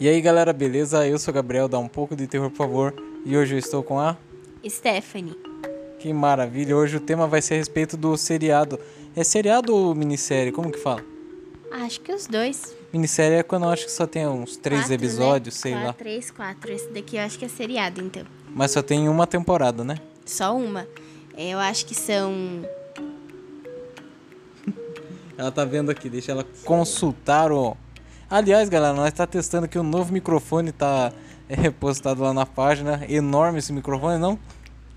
E aí galera, beleza? Eu sou o Gabriel, dá um pouco de terror por favor. E hoje eu estou com a. Stephanie. Que maravilha! Hoje o tema vai ser a respeito do seriado. É seriado ou minissérie? Como que fala? Acho que os dois. Minissérie é quando eu acho que só tem uns três Quatro, episódios, né? sei quatro, lá. Três, quatro. Esse daqui eu acho que é seriado, então. Mas só tem uma temporada, né? Só uma. É, Eu acho que são. Ela tá vendo aqui, deixa ela consultar o. Aliás, galera, nós tá testando que o novo microfone tá é, postado lá na página. Enorme esse microfone, não?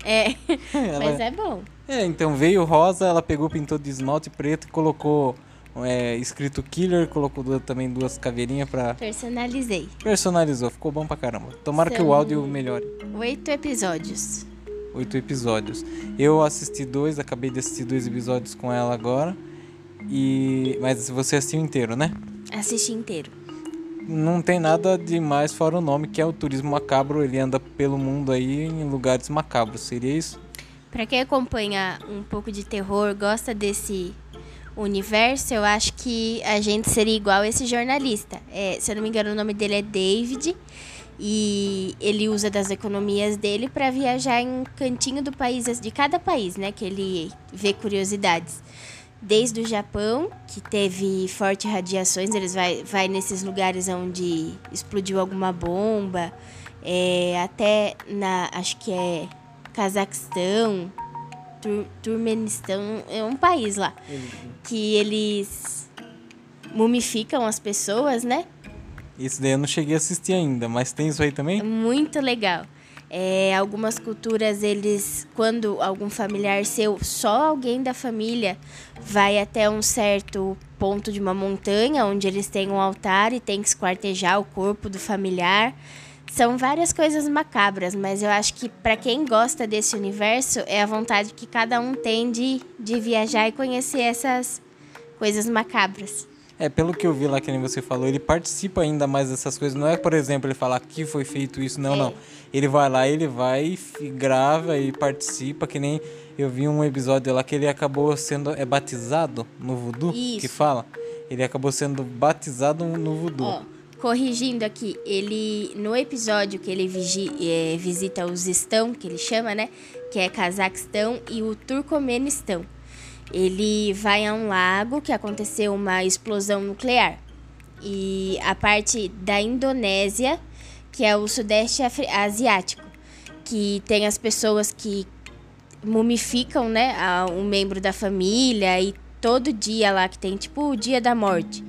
É, Ela- mas é bom. É, então veio rosa, ela pegou, pintou de esmalte preto e colocou é, escrito killer, colocou du- também duas caveirinhas pra. Personalizei. Personalizou, ficou bom pra caramba. Tomara que o São- áudio melhore. Oito episódios. Oito episódios. Eu assisti dois, acabei de assistir dois episódios com ela agora. E. Mas você assistiu inteiro, né? Assisti inteiro. Não tem nada demais fora o nome, que é o turismo macabro. Ele anda pelo mundo aí em lugares macabros. Seria isso? Pra quem acompanha um pouco de terror, gosta desse universo, eu acho que a gente seria igual esse jornalista. É, se eu não me engano, o nome dele é David. E ele usa das economias dele para viajar em um cantinho do país, de cada país, né? Que ele vê curiosidades. Desde o Japão, que teve fortes radiações, eles vai, vai nesses lugares onde explodiu alguma bomba, é, até na, acho que é Cazaquistão, Tur Turmenistão, é um país lá, que eles mumificam as pessoas, né? Isso daí eu não cheguei a assistir ainda, mas tem isso aí É também? muito legal. É, algumas culturas, eles, quando algum familiar seu, só alguém da família vai até um certo ponto de uma montanha, onde eles têm um altar e tem que esquartejar o corpo do familiar. São várias coisas macabras, mas eu acho que para quem gosta desse universo, é a vontade que cada um tem de, de viajar e conhecer essas coisas macabras. É, pelo que eu vi lá, que nem você falou, ele participa ainda mais dessas coisas. Não é, por exemplo, ele falar que foi feito isso, não, É. não. Ele vai lá, ele vai, e grava e participa, que nem eu vi um episódio lá que ele acabou sendo é batizado no voodoo, que Isso. fala. Ele acabou sendo batizado no voodoo. Ó, corrigindo aqui, ele no episódio que ele vigi- eh, visita o Zistão, que ele chama, né? Que é Cazaquistão e o Turcomenistão. Ele vai a um lago que aconteceu uma explosão nuclear. E a parte da Indonésia, que é o Sudeste Asiático, que tem as pessoas que mumificam, né, um membro da família e todo dia lá que tem tipo o dia da morte.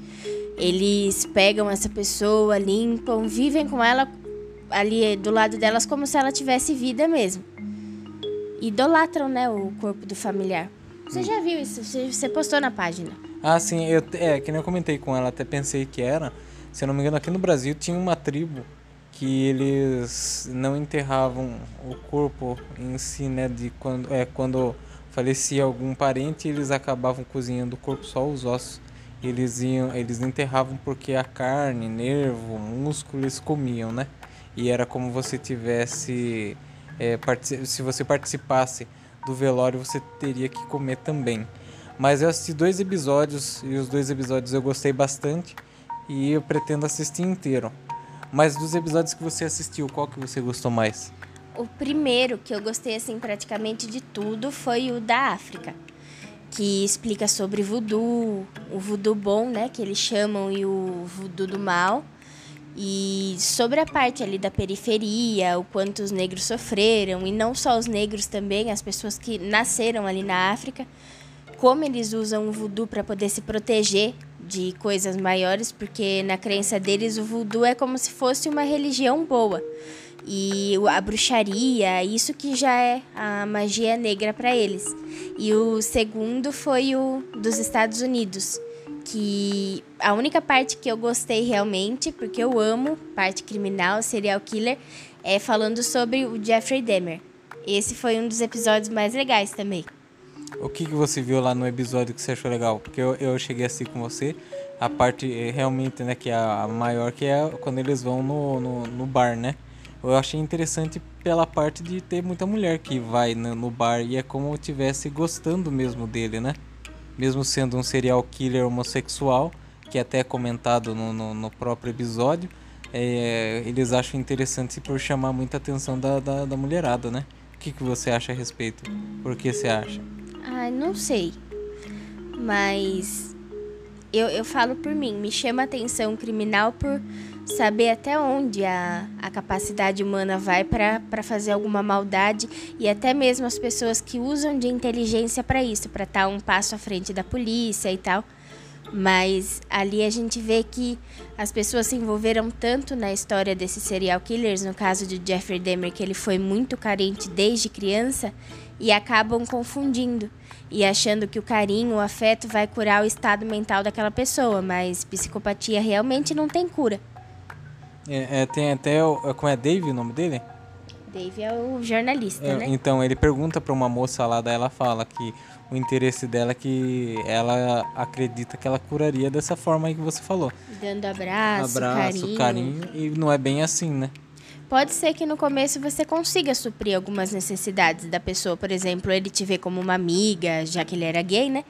Eles pegam essa pessoa, limpam, vivem com ela ali do lado delas como se ela tivesse vida mesmo. Idolatram, né, o corpo do familiar. Você já viu isso? Você, postou na página. Ah, sim, eu, é, que nem eu comentei com ela, até pensei que era. Se eu não me engano, aqui no Brasil tinha uma tribo que eles não enterravam o corpo em si, né? De quando, é, quando falecia algum parente, eles acabavam cozinhando o corpo, só os ossos. Eles iam, eles enterravam porque a carne, nervo, músculo, eles comiam, né? E era como você tivesse. é, se você participasse do velório, você teria que comer também. Mas eu assisti dois episódios e os dois episódios eu gostei bastante e eu pretendo assistir inteiro. Mas dos episódios que você assistiu, qual que você gostou mais? O primeiro que eu gostei assim praticamente de tudo foi o da África, que explica sobre voodoo, o voodoo bom, né, que eles chamam e o voodoo do mal. E sobre a parte ali da periferia, o quanto os negros sofreram, e não só os negros também, as pessoas que nasceram ali na África, como eles usam o voodoo para poder se proteger de coisas maiores, porque na crença deles o voodoo é como se fosse uma religião boa. E a bruxaria, isso que já é a magia negra para eles. E o segundo foi o dos Estados Unidos, que a única parte que eu gostei realmente, porque eu amo parte criminal, serial killer, é falando sobre o Jeffrey Dahmer. Esse foi um dos episódios mais legais também. O que, que você viu lá no episódio que você achou legal? Porque eu, eu cheguei a assistir com você a parte eh, realmente, né, que é a maior, que é quando eles vão no, no, no bar, né? Eu achei interessante pela parte de ter muita mulher que vai no, no bar e é como eu estivesse gostando mesmo dele, né? Mesmo sendo um serial killer homossexual, que até é comentado no, no, no próprio episódio, é, eles acham interessante por chamar muita atenção da, da, da mulherada, né? O que, que você acha a respeito? Por que você acha? Ah, não sei. Mas eu, eu falo por mim, me chama atenção criminal por saber até onde a, a capacidade humana vai para fazer alguma maldade e até mesmo as pessoas que usam de inteligência para isso, para estar tá um passo à frente da polícia e tal. Mas ali a gente vê que as pessoas se envolveram tanto na história desses serial killers, no caso de Jeffrey Dahmer, que ele foi muito carente desde criança, e acabam confundindo e achando que o carinho, o afeto vai curar o estado mental daquela pessoa, mas psicopatia realmente não tem cura. É, é, tem até o, como é Dave o nome dele? Dave é o jornalista, é, né? Então ele pergunta para uma moça lá, daí ela fala que o interesse dela é que ela acredita que ela curaria dessa forma aí que você falou. Dando abraço, abraço carinho. carinho. E não é bem assim, né? Pode ser que no começo você consiga suprir algumas necessidades da pessoa. Por exemplo, ele te vê como uma amiga, já que ele era gay, né?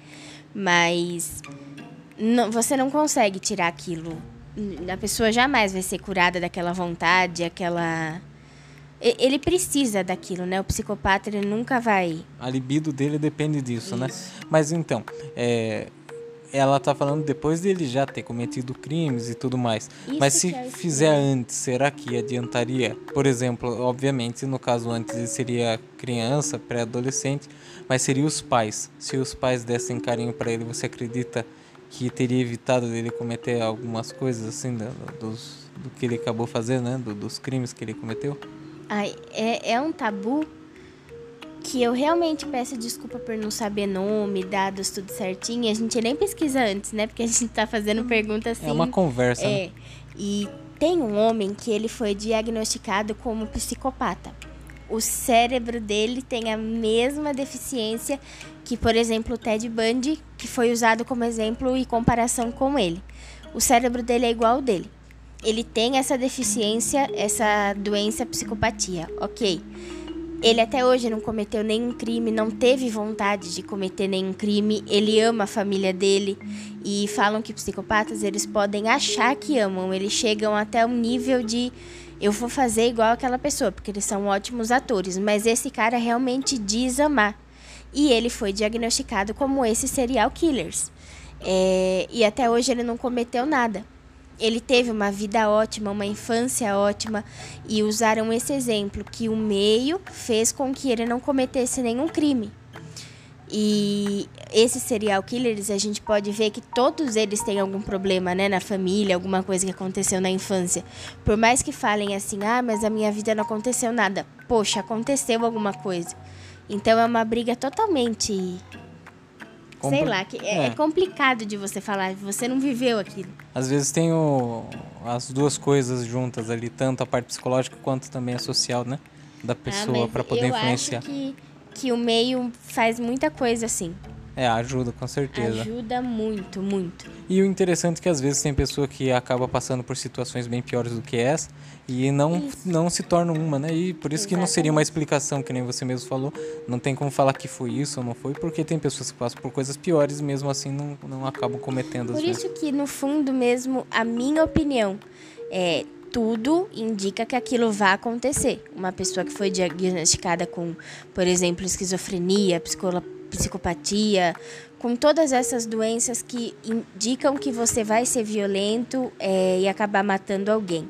Mas não, você não consegue tirar aquilo. A pessoa jamais vai ser curada daquela vontade, aquela ele precisa daquilo, né? O psicopata ele nunca vai. A libido dele depende disso, né? Isso. né? Mas então, é, ela tá falando depois dele já ter cometido crimes e tudo mais. Isso Mas se é fizer antes, será que adiantaria? Por exemplo, obviamente, no caso antes ele seria criança, pré-adolescente, mas seria os pais. Se os pais dessem carinho para ele, você acredita que teria evitado dele cometer algumas coisas assim do, dos, do que ele acabou fazendo, né? Do, dos crimes que ele cometeu? Ai, é, é um tabu que eu realmente peço desculpa por não saber nome, dados, tudo certinho. A gente nem pesquisa antes, né? Porque a gente tá fazendo perguntas assim. É uma conversa. É. Né? E tem um homem que ele foi diagnosticado como psicopata. O cérebro dele tem a mesma deficiência que, por exemplo, o Ted Bundy, que foi usado como exemplo e comparação com ele. O cérebro dele é igual ao dele ele tem essa deficiência, essa doença psicopatia, ok. Ele até hoje não cometeu nenhum crime, não teve vontade de cometer nenhum crime. Ele ama a família dele e falam que psicopatas eles podem achar que amam. Eles chegam até um nível de eu vou fazer igual aquela pessoa, porque eles são ótimos atores. Mas esse cara realmente diz amar. E ele foi diagnosticado como esses serial killers. É, e até hoje ele não cometeu nada ele teve uma vida ótima, uma infância ótima e usaram esse exemplo que o meio fez com que ele não cometesse nenhum crime. E esses serial killers, a gente pode ver que todos eles têm algum problema, né, na família, alguma coisa que aconteceu na infância. Por mais que falem assim: "Ah, mas a minha vida não aconteceu nada". Poxa, aconteceu alguma coisa. Então é uma briga totalmente Compre... Sei lá, que é, é. é, complicado de você falar, você não viveu aquilo. Às vezes tem o, as duas coisas juntas ali, tanto a parte psicológica quanto também a social, né? Da ah, pessoa ah, para poder eu influenciar. Acho que, que o meio faz muita coisa assim. É, ajuda, com certeza. Ajuda muito, muito. E o interessante é que às vezes tem pessoa que acaba passando por situações bem piores do que essa e não, não se torna uma, né? E por isso Exatamente. que não seria uma explicação, que nem você mesmo falou. Não tem como falar que foi isso ou não foi, porque tem pessoas que passam por coisas piores e mesmo assim não, não acabam cometendo. Por isso vezes. que, no fundo mesmo, a minha opinião é tudo indica que aquilo vai acontecer. Uma pessoa que foi diagnosticada com, por exemplo, esquizofrenia, psicopatia, com todas essas doenças que indicam que você vai ser violento é, e acabar matando alguém.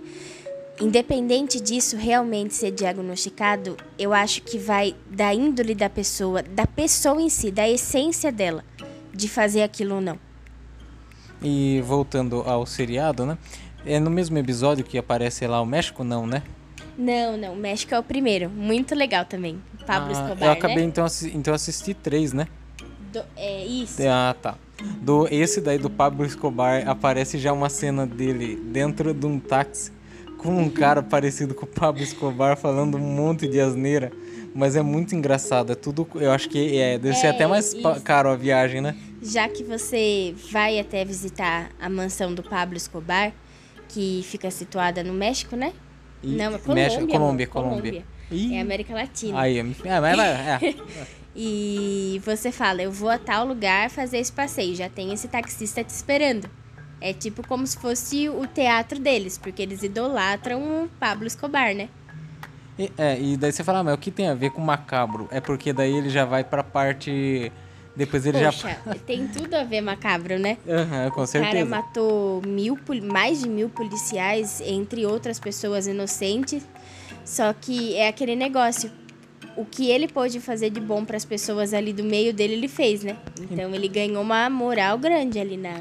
Independente disso realmente ser diagnosticado, eu acho que vai da índole da pessoa, da pessoa em si, da essência dela, de fazer aquilo ou não. E voltando ao seriado, né? É no mesmo episódio que aparece lá o México, não, né? Não, não. México é o primeiro. Muito legal também. Pablo ah, Escobar. Eu acabei né? então, então assisti três, né? Do, é isso. Ah, tá. Do, esse daí do Pablo Escobar aparece já uma cena dele dentro de um táxi com um cara parecido com o Pablo Escobar falando um monte de asneira. Mas é muito engraçado, é tudo. Eu acho que é, deve é, ser até mais isso. caro a viagem, né? Já que você vai até visitar a mansão do Pablo Escobar, que fica situada no México, né? E Não, é Colômbia. México, Colômbia, Colômbia. Colômbia. É América Latina. Aí, é, mas é. e você fala, eu vou a tal lugar fazer esse passeio, já tem esse taxista te esperando. É tipo como se fosse o teatro deles, porque eles idolatram o Pablo Escobar, né? E, é, e daí você fala, ah, mas o que tem a ver com macabro? É porque daí ele já vai pra parte. Depois ele Poxa, já. tem tudo a ver macabro, né? Aham, com O cara certeza. matou mil, mais de mil policiais, entre outras pessoas inocentes. Só que é aquele negócio. O que ele pôde fazer de bom para as pessoas ali do meio dele, ele fez, né? Então ele ganhou uma moral grande ali na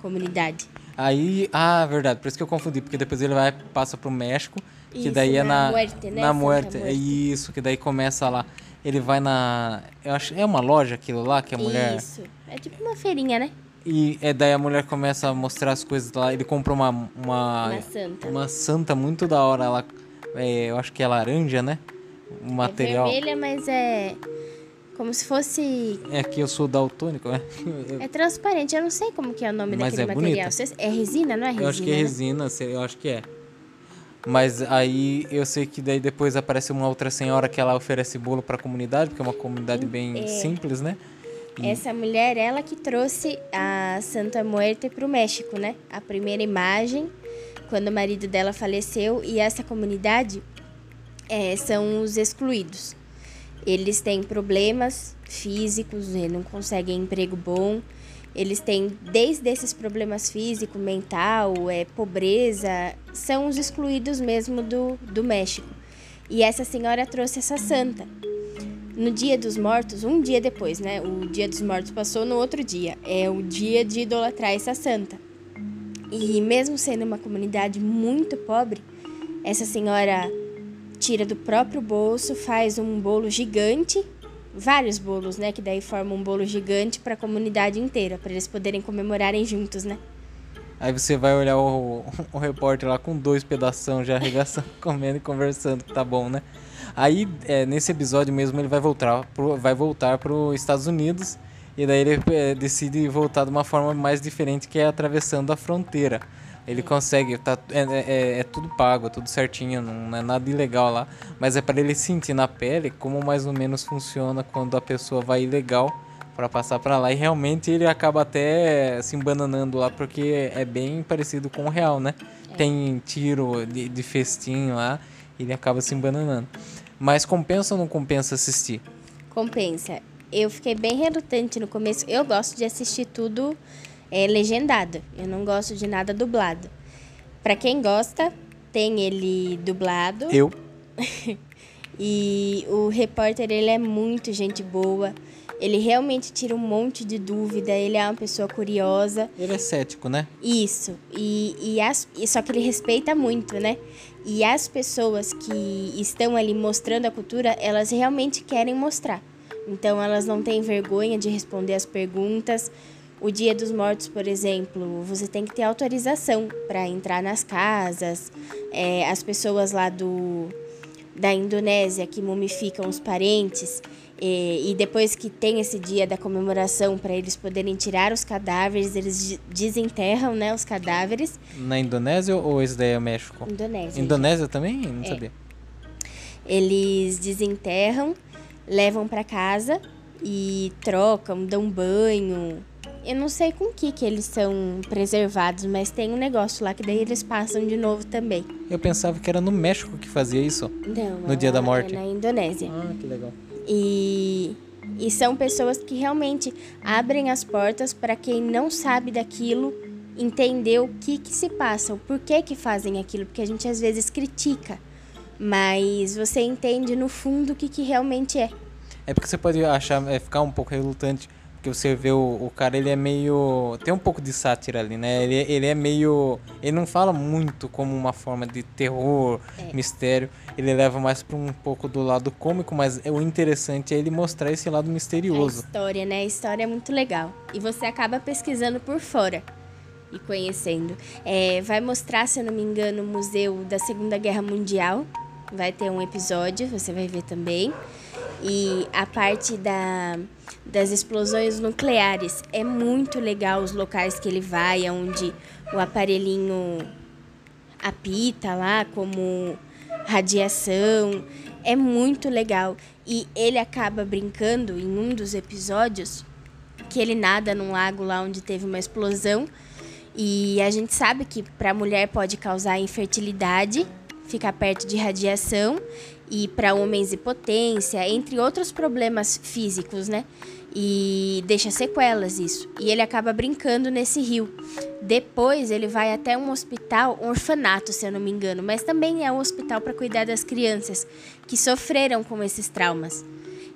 comunidade. Aí, ah, verdade, por isso que eu confundi, porque depois ele vai passa pro México, que Isso, daí é na na Muerte, né? na Santa Muerte, é Muerte. isso, que daí começa lá. Ele vai na, eu acho, é uma loja aquilo lá que a mulher Isso. É tipo uma feirinha, né? e é daí a mulher começa a mostrar as coisas lá. Ele compra uma uma Uma santa. uma santa muito da hora, ela é, eu acho que é laranja, né? O material. É vermelha, mas é como se fosse É que eu sou daltônico, né? é transparente. Eu não sei como que é o nome Mas daquele é material. bonita. É resina, não é resina? Eu acho que é né? resina, se- eu acho que é. Mas aí eu sei que daí depois aparece uma outra senhora que ela oferece bolo pra comunidade, porque é uma comunidade bem É. simples, né? E- Essa mulher, ela que trouxe a Santa Muerte para o México, né? A primeira imagem, quando o marido dela faleceu. E essa comunidade é, são os excluídos. Eles têm problemas físicos, não conseguem emprego bom. Eles têm, desde esses problemas físicos, mental, é, pobreza, são os excluídos mesmo do, do México. E essa senhora trouxe essa santa. No dia dos mortos, um dia depois, né? O dia dos mortos passou no outro dia. É o dia de idolatrar essa santa. E mesmo sendo uma comunidade muito pobre, essa senhora tira do próprio bolso, faz um bolo gigante, vários bolos, né? Que daí formam um bolo gigante para a comunidade inteira, para eles poderem comemorarem juntos, né? Aí você vai olhar o, o repórter lá com dois pedação já arregaçando, comendo e conversando, que tá bom, né? Aí, é, nesse episódio mesmo, ele vai voltar pro, vai voltar pro Estados Unidos e daí ele é, decide voltar de uma forma mais diferente, que é atravessando a fronteira. Ele consegue, tá, é, é, é tudo pago, é tudo certinho, não é nada ilegal lá, mas é para ele sentir na pele como mais ou menos funciona quando a pessoa vai ilegal para passar para lá e realmente ele acaba até se embananando lá porque é bem parecido com o real, né? Tem tiro de, de festim lá, ele acaba se embananando. Mas compensa ou não compensa assistir? Compensa. Eu fiquei bem relutante no começo. Eu gosto de assistir tudo é, legendado. Eu não gosto de nada dublado. Pra quem gosta, tem ele dublado. Eu E o repórter, ele é muito gente boa. Ele realmente tira um monte de dúvida. Ele é uma pessoa curiosa. ele é cético, né? Isso. E, e, as, e só que ele respeita muito, né? E as pessoas que estão ali mostrando a cultura, elas realmente querem mostrar. Então elas não têm vergonha de responder as perguntas. O Dia dos Mortos, por exemplo, você tem que ter autorização para entrar nas casas. É, as pessoas lá do da Indonésia que mumificam os parentes e, e depois que tem esse dia da comemoração para eles poderem tirar os cadáveres, eles de- desenterram, né, os cadáveres. Na Indonésia ou esse daí é México? Indonésia. Indonésia também? Não É. sabia. Eles desenterram, levam para casa e trocam, dão banho. Eu não sei com que que eles são preservados, mas tem um negócio lá que daí eles passam de novo também. Eu pensava que era no México que fazia isso. Não, No Dia da lá Morte. É na Indonésia. Ah, que legal. E, e são pessoas que realmente abrem as portas para quem não sabe daquilo entender o que, que se passa, o porquê que fazem aquilo, porque a gente às vezes critica, mas você entende no fundo o que, que realmente é. É porque você pode achar, é, ficar um pouco relutante, porque você vê o, o cara, ele é meio. Tem um pouco de sátira ali, né? Ele, ele é meio. Ele não fala muito como uma forma de terror, mistério. Ele leva mais pra um pouco do lado cômico, mas o interessante é ele mostrar esse lado A misterioso. história, né? A história é muito legal. E você acaba pesquisando por fora e conhecendo. É, vai mostrar, se eu não me engano, o Museu da Segunda Guerra Mundial. Vai ter um episódio, você vai ver também. E a parte da, das explosões nucleares é muito legal os locais que ele vai, onde o aparelhinho apita lá como radiação. É muito legal. E ele acaba brincando em um dos episódios que ele nada num lago lá onde teve uma explosão E a gente sabe que para a mulher pode causar infertilidade, ficar perto de radiação, e para homens impotência, entre outros problemas físicos, né? E deixa sequelas isso. E ele acaba brincando nesse rio. Depois ele vai até um hospital, um orfanato, se eu não me engano, mas também é um hospital para cuidar das crianças que sofreram com esses traumas.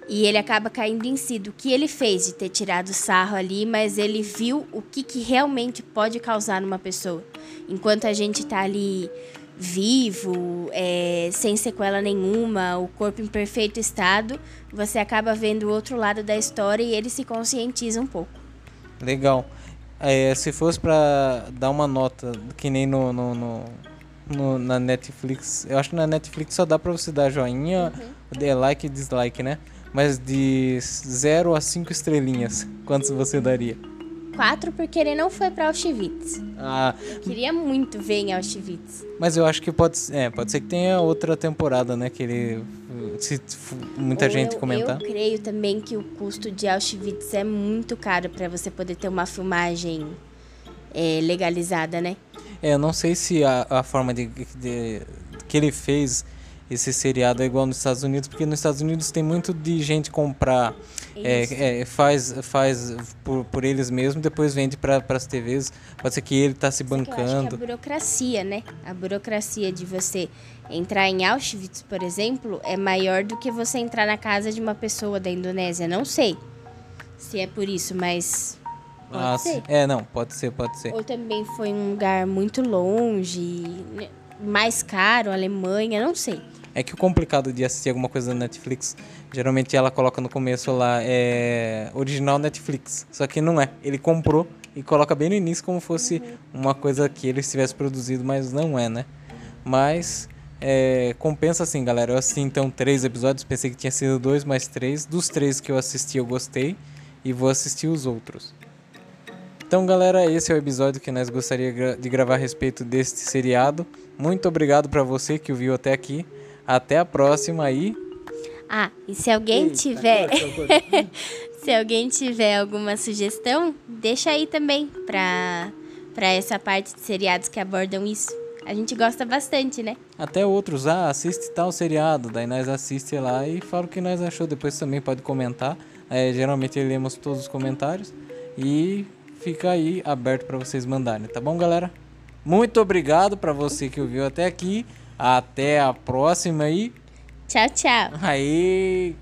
E ele acaba caindo em si do que ele fez de ter tirado sarro ali, mas ele viu o que, que realmente pode causar numa pessoa. Enquanto a gente tá ali vivo, é, sem sequela nenhuma, o corpo em perfeito estado, você acaba vendo o outro lado da história e ele se conscientiza um pouco. Legal. É, se fosse para dar uma nota, que nem no, no, no, no, na Netflix, eu acho que na Netflix só dá para você dar joinha, uhum. like e dislike, né? Mas de 0 a 5 estrelinhas, quantos você daria? 4 porque ele não foi para Auschwitz. Ah. Eu queria muito ver em Auschwitz. Mas eu acho que pode, é, pode ser que tenha outra temporada, né? Que ele. Se muita Ou gente eu, comentar. Eu creio também que o custo de Auschwitz é muito caro para você poder ter uma filmagem é, legalizada, né? É, eu não sei se a, a forma de, de, que ele fez esse seriado é igual nos Estados Unidos, porque nos Estados Unidos tem muito de gente comprar, é, é, faz, faz por, por eles mesmos, depois vende para as TVs. Pode ser que ele está se bancando. a burocracia, né? A burocracia de você entrar em Auschwitz, por exemplo, é maior do que você entrar na casa de uma pessoa da Indonésia. Não sei se é por isso, mas Pode ah, ser. É, não, pode ser, pode ser. Ou também foi um lugar muito longe, né? Mais caro, Alemanha, não sei. É que o complicado de assistir alguma coisa na Netflix, geralmente ela coloca no começo lá, é original Netflix. Só que não é. Ele comprou e coloca bem no início como fosse uhum. uma coisa que ele tivesse produzido, mas não é, né? Mas é, compensa assim, galera. Eu assisti então três episódios, pensei que tinha sido dois, mas três. Dos três que eu assisti, eu gostei e vou assistir os outros. Então, galera, esse é o episódio que nós gostaria de gravar a respeito deste seriado. Muito obrigado para você que ouviu até aqui. Até a próxima aí. Ah, e se alguém Eita, tiver se alguém tiver alguma sugestão, deixa aí também para para essa parte de seriados que abordam isso. A gente gosta bastante, né? Até outros, ah, assiste tal seriado, daí nós assiste lá e fala o que nós achou. Depois também pode comentar. É, geralmente lemos todos os comentários e fica aí aberto para vocês mandarem, tá bom, galera? Muito obrigado para você que ouviu até aqui. Até a próxima aí. Tchau, tchau. Aí.